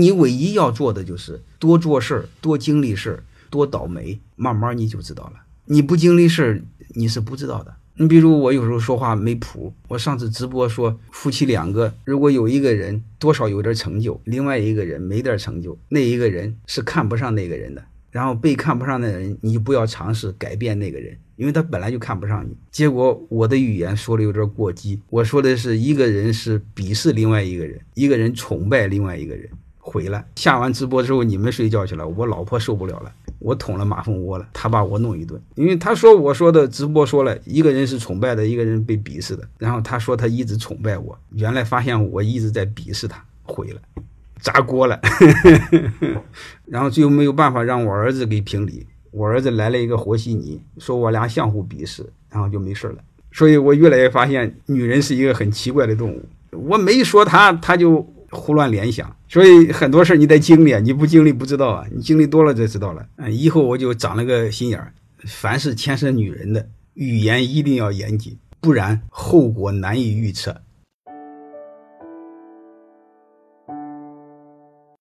你唯一要做的就是多做事儿，多经历事儿，多倒霉，慢慢你就知道了。你不经历事儿，你是不知道的。你比如我有时候说话没谱，我上次直播说夫妻两个，如果有一个人多少有点成就，另外一个人没点成就，那一个人是看不上那个人的。然后被看不上的人，你就不要尝试改变那个人，因为他本来就看不上你。结果我的语言说的有点过激，我说的是一个人是鄙视另外一个人，一个人崇拜另外一个人。回来。下完直播之后，你们睡觉去了，我老婆受不了了，我捅了马蜂窝了，她把我弄一顿，因为她说我说的直播说了一个人是崇拜的，一个人被鄙视的，然后她说她一直崇拜我，原来发现我一直在鄙视她，毁了，砸锅了，然后最后没有办法让我儿子给评理，我儿子来了一个和稀泥，说我俩相互鄙视，然后就没事了，所以我越来越发现女人是一个很奇怪的动物，我没说她，她就。胡乱联想，所以很多事你得经历，你不经历不知道啊，你经历多了就知道了。嗯，以后我就长了个心眼儿，凡是牵涉女人的语言一定要严谨，不然后果难以预测。